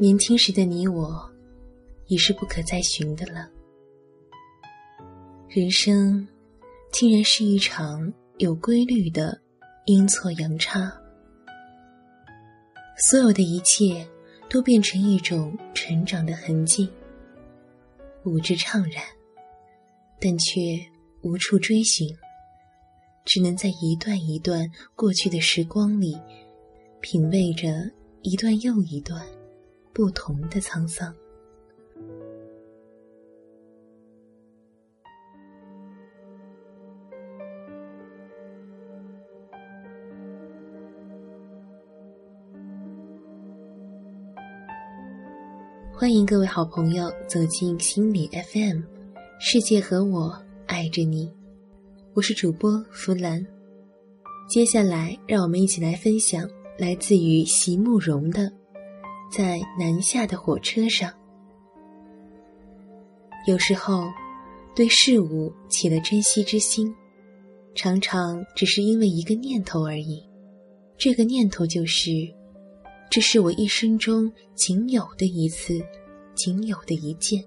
年轻时的你我，已是不可再寻的了。人生，竟然是一场有规律的阴错阳差。所有的一切，都变成一种成长的痕迹，五志怅然，但却无处追寻。只能在一段一段过去的时光里，品味着一段又一段不同的沧桑。欢迎各位好朋友走进心理 FM，世界和我爱着你。我是主播弗兰，接下来让我们一起来分享来自于席慕容的《在南下的火车上》。有时候，对事物起了珍惜之心，常常只是因为一个念头而已。这个念头就是：这是我一生中仅有的一次，仅有的一件。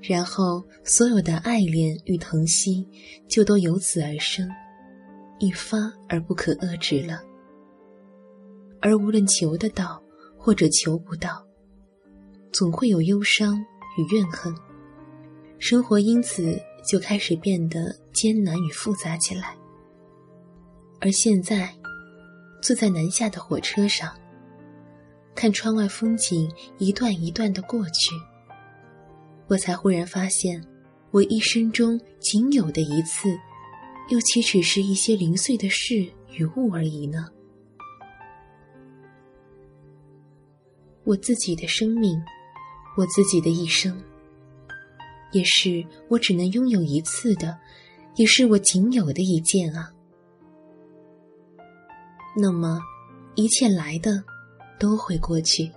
然后，所有的爱恋与疼惜就都由此而生，一发而不可遏制了。而无论求得到或者求不到，总会有忧伤与怨恨，生活因此就开始变得艰难与复杂起来。而现在，坐在南下的火车上，看窗外风景一段一段的过去。我才忽然发现，我一生中仅有的一次，又岂止是一些零碎的事与物而已呢？我自己的生命，我自己的一生，也是我只能拥有一次的，也是我仅有的一件啊。那么，一切来的都会过去，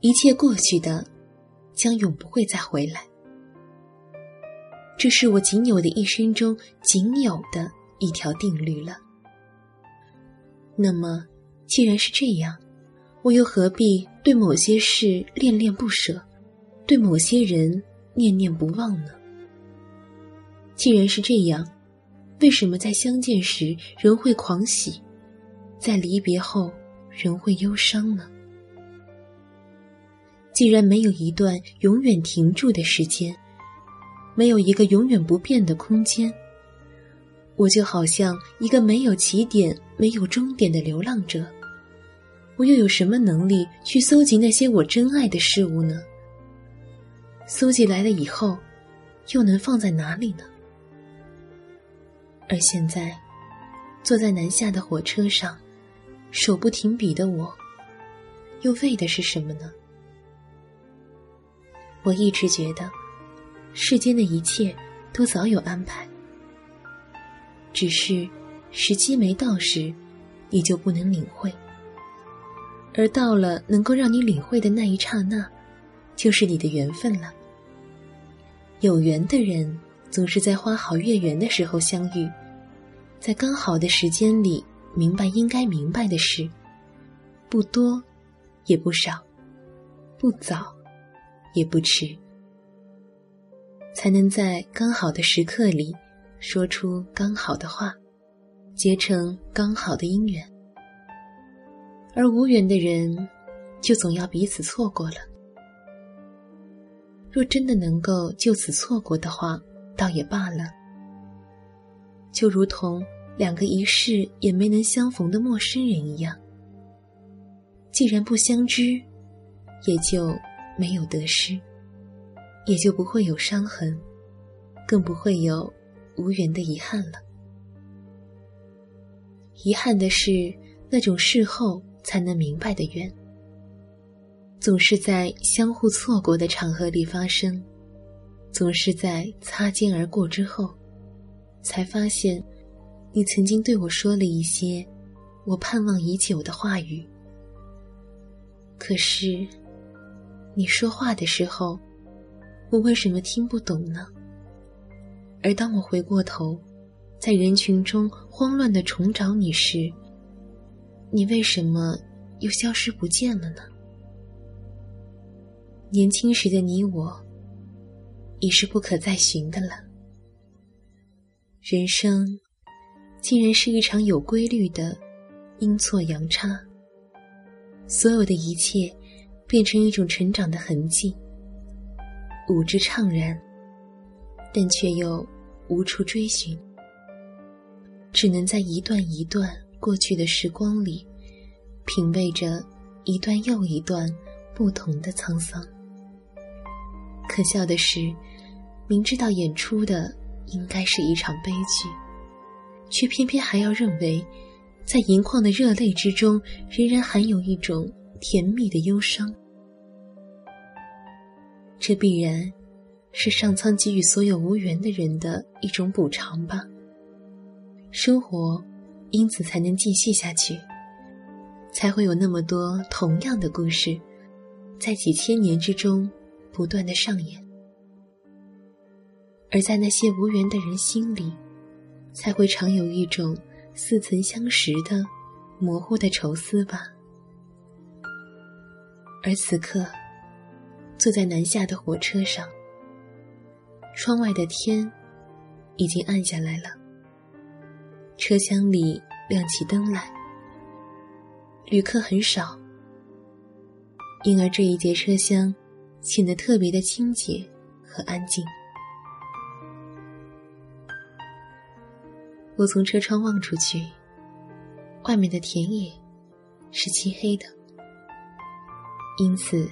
一切过去的。将永不会再回来。这是我仅有的一生中仅有的一条定律了。那么，既然是这样，我又何必对某些事恋恋不舍，对某些人念念不忘呢？既然是这样，为什么在相见时仍会狂喜，在离别后仍会忧伤呢？既然没有一段永远停住的时间，没有一个永远不变的空间，我就好像一个没有起点、没有终点的流浪者。我又有什么能力去搜集那些我珍爱的事物呢？搜集来了以后，又能放在哪里呢？而现在，坐在南下的火车上，手不停笔的我，又为的是什么呢？我一直觉得，世间的一切都早有安排，只是时机没到时，你就不能领会；而到了能够让你领会的那一刹那，就是你的缘分了。有缘的人总是在花好月圆的时候相遇，在刚好的时间里明白应该明白的事，不多，也不少，不早。也不迟，才能在刚好的时刻里说出刚好的话，结成刚好的姻缘。而无缘的人，就总要彼此错过了。若真的能够就此错过的话，倒也罢了。就如同两个一世也没能相逢的陌生人一样，既然不相知，也就。没有得失，也就不会有伤痕，更不会有无缘的遗憾了。遗憾的是，那种事后才能明白的缘，总是在相互错过的场合里发生，总是在擦肩而过之后，才发现，你曾经对我说了一些我盼望已久的话语。可是。你说话的时候，我为什么听不懂呢？而当我回过头，在人群中慌乱的重找你时，你为什么又消失不见了呢？年轻时的你我，已是不可再寻的了。人生，竟然是一场有规律的阴错阳差。所有的一切，变成一种成长的痕迹，舞之怅然，但却又无处追寻，只能在一段一段过去的时光里，品味着一段又一段不同的沧桑。可笑的是，明知道演出的应该是一场悲剧，却偏偏还要认为，在盈眶的热泪之中，仍然含有一种甜蜜的忧伤。这必然，是上苍给予所有无缘的人的一种补偿吧。生活，因此才能继续下去，才会有那么多同样的故事，在几千年之中。不断的上演，而在那些无缘的人心里，才会常有一种似曾相识的模糊的愁思吧。而此刻，坐在南下的火车上，窗外的天已经暗下来了，车厢里亮起灯来，旅客很少，因而这一节车厢。显得特别的清洁和安静。我从车窗望出去，外面的田野是漆黑的，因此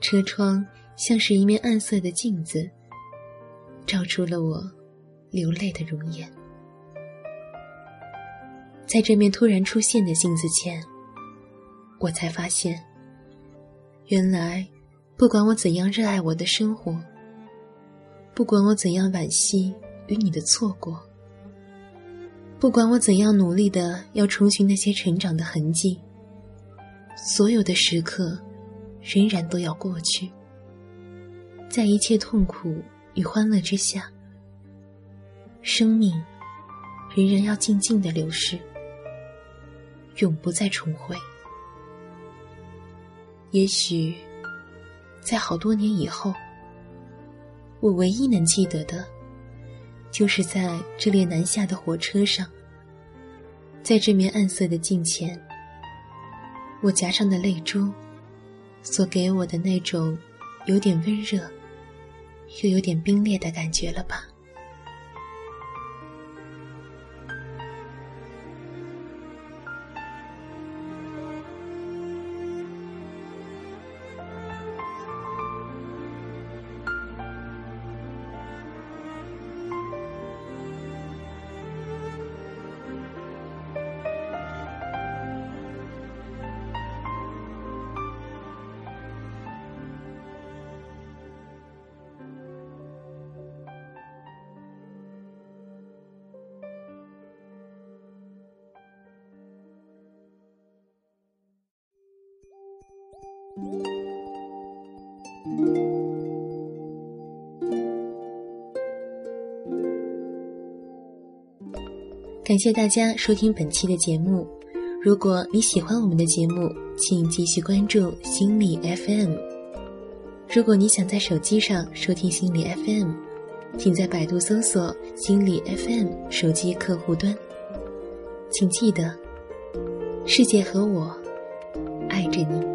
车窗像是一面暗色的镜子，照出了我流泪的容颜。在这面突然出现的镜子前，我才发现，原来。不管我怎样热爱我的生活，不管我怎样惋惜与你的错过，不管我怎样努力的要重寻那些成长的痕迹，所有的时刻仍然都要过去。在一切痛苦与欢乐之下，生命仍然要静静的流逝，永不再重回。也许。在好多年以后，我唯一能记得的，就是在这列南下的火车上，在这面暗色的镜前，我颊上的泪珠，所给我的那种有点温热，又有点冰冽的感觉了吧。感谢大家收听本期的节目。如果你喜欢我们的节目，请继续关注心理 FM。如果你想在手机上收听心理 FM，请在百度搜索“心理 FM” 手机客户端。请记得，世界和我爱着你。